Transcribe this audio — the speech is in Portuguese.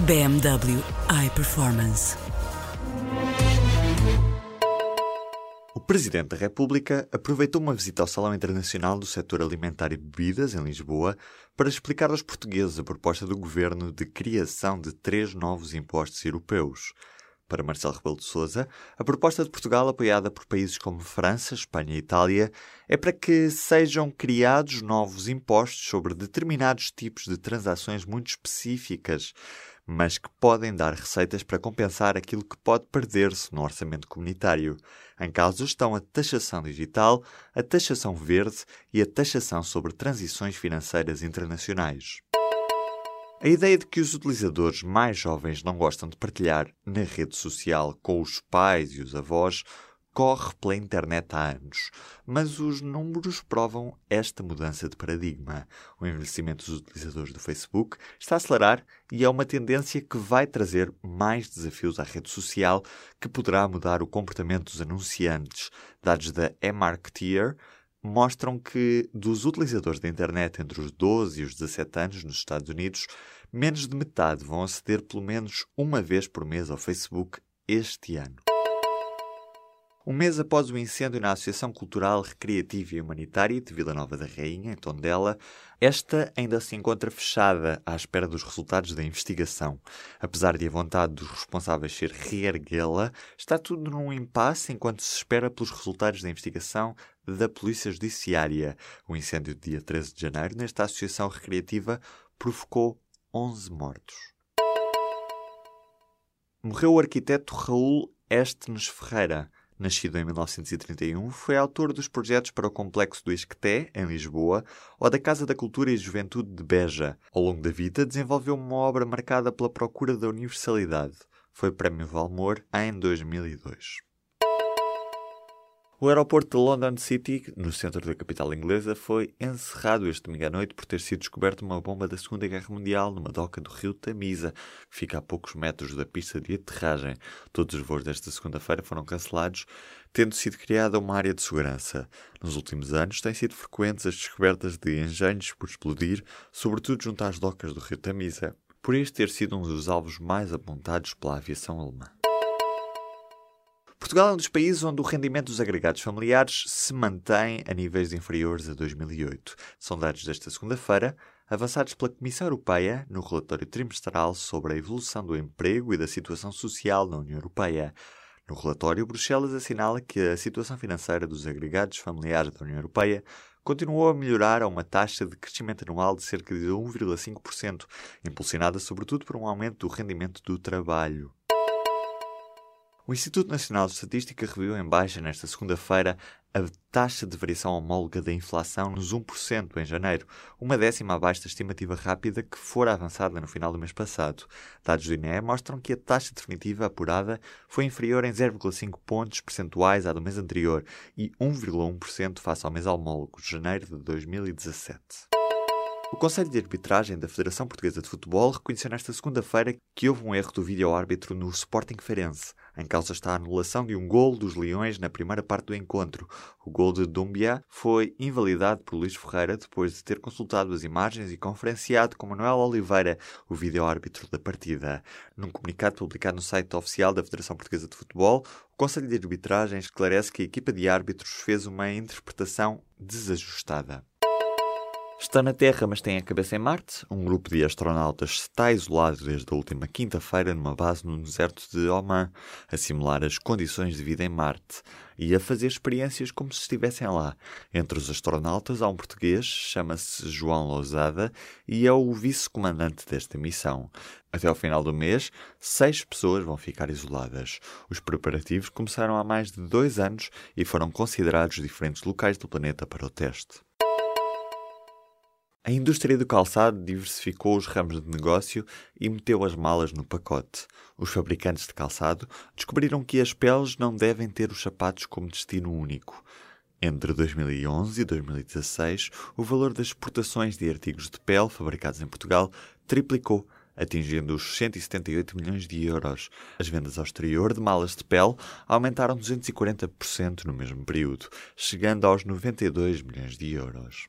BMW iPerformance. O Presidente da República aproveitou uma visita ao Salão Internacional do Setor Alimentar e Bebidas, em Lisboa, para explicar aos portugueses a proposta do governo de criação de três novos impostos europeus. Para Marcelo Rebelo de Sousa, a proposta de Portugal, apoiada por países como França, Espanha e Itália, é para que sejam criados novos impostos sobre determinados tipos de transações muito específicas, mas que podem dar receitas para compensar aquilo que pode perder-se no orçamento comunitário. Em causa estão a taxação digital, a taxação verde e a taxação sobre transições financeiras internacionais. A ideia de que os utilizadores mais jovens não gostam de partilhar na rede social com os pais e os avós corre pela internet há anos, mas os números provam esta mudança de paradigma. O envelhecimento dos utilizadores do Facebook está a acelerar e é uma tendência que vai trazer mais desafios à rede social que poderá mudar o comportamento dos anunciantes. Dados da eMarketeer mostram que dos utilizadores da internet entre os 12 e os 17 anos nos Estados Unidos, menos de metade vão aceder pelo menos uma vez por mês ao Facebook este ano. Um mês após o incêndio na Associação Cultural, Recreativa e Humanitária de Vila Nova da Rainha, em Tondela, esta ainda se encontra fechada à espera dos resultados da investigação. Apesar de a vontade dos responsáveis ser reerguê-la, está tudo num impasse enquanto se espera pelos resultados da investigação da Polícia Judiciária. O incêndio de dia 13 de janeiro nesta associação recreativa provocou 11 mortos. Morreu o arquiteto Raul Estenes Ferreira. Nascido em 1931, foi autor dos projetos para o Complexo do Esqueté, em Lisboa, ou da Casa da Cultura e Juventude de Beja. Ao longo da vida, desenvolveu uma obra marcada pela procura da universalidade. Foi Prémio Valmor em 2002. O aeroporto de London City, no centro da capital inglesa, foi encerrado este domingo à noite por ter sido descoberta uma bomba da Segunda Guerra Mundial numa doca do rio Tamisa, que fica a poucos metros da pista de aterragem. Todos os voos desta segunda-feira foram cancelados, tendo sido criada uma área de segurança. Nos últimos anos, têm sido frequentes as descobertas de engenhos por explodir, sobretudo junto às docas do rio Tamisa, por este ter sido um dos alvos mais apontados pela aviação alemã. Portugal é um dos países onde o rendimento dos agregados familiares se mantém a níveis inferiores a 2008. São dados desta segunda-feira, avançados pela Comissão Europeia no relatório trimestral sobre a evolução do emprego e da situação social na União Europeia. No relatório, Bruxelas assinala que a situação financeira dos agregados familiares da União Europeia continuou a melhorar a uma taxa de crescimento anual de cerca de 1,5%, impulsionada sobretudo por um aumento do rendimento do trabalho. O Instituto Nacional de Estatística reviu em baixa nesta segunda-feira a taxa de variação homóloga da inflação nos 1% em janeiro, uma décima abaixo da estimativa rápida que fora avançada no final do mês passado. Dados do INE mostram que a taxa definitiva apurada foi inferior em 0,5 pontos percentuais à do mês anterior e 1,1% face ao mês homólogo de janeiro de 2017. O Conselho de Arbitragem da Federação Portuguesa de Futebol reconheceu nesta segunda-feira que houve um erro do vídeo-árbitro no Sporting Feirense. Em causa está a anulação de um gol dos Leões na primeira parte do encontro. O gol de Dumbia foi invalidado por Luís Ferreira depois de ter consultado as imagens e conferenciado com Manuel Oliveira, o vídeo-árbitro da partida. Num comunicado publicado no site oficial da Federação Portuguesa de Futebol, o Conselho de Arbitragem esclarece que a equipa de árbitros fez uma interpretação desajustada. Está na Terra, mas tem a cabeça em Marte. Um grupo de astronautas está isolado desde a última quinta-feira numa base no deserto de Oman, a simular as condições de vida em Marte e a fazer experiências como se estivessem lá. Entre os astronautas há um português, chama-se João Lousada e é o vice-comandante desta missão. Até ao final do mês, seis pessoas vão ficar isoladas. Os preparativos começaram há mais de dois anos e foram considerados diferentes locais do planeta para o teste. A indústria do calçado diversificou os ramos de negócio e meteu as malas no pacote. Os fabricantes de calçado descobriram que as peles não devem ter os sapatos como destino único. Entre 2011 e 2016, o valor das exportações de artigos de pele fabricados em Portugal triplicou, atingindo os 178 milhões de euros. As vendas ao exterior de malas de pele aumentaram 240% no mesmo período, chegando aos 92 milhões de euros.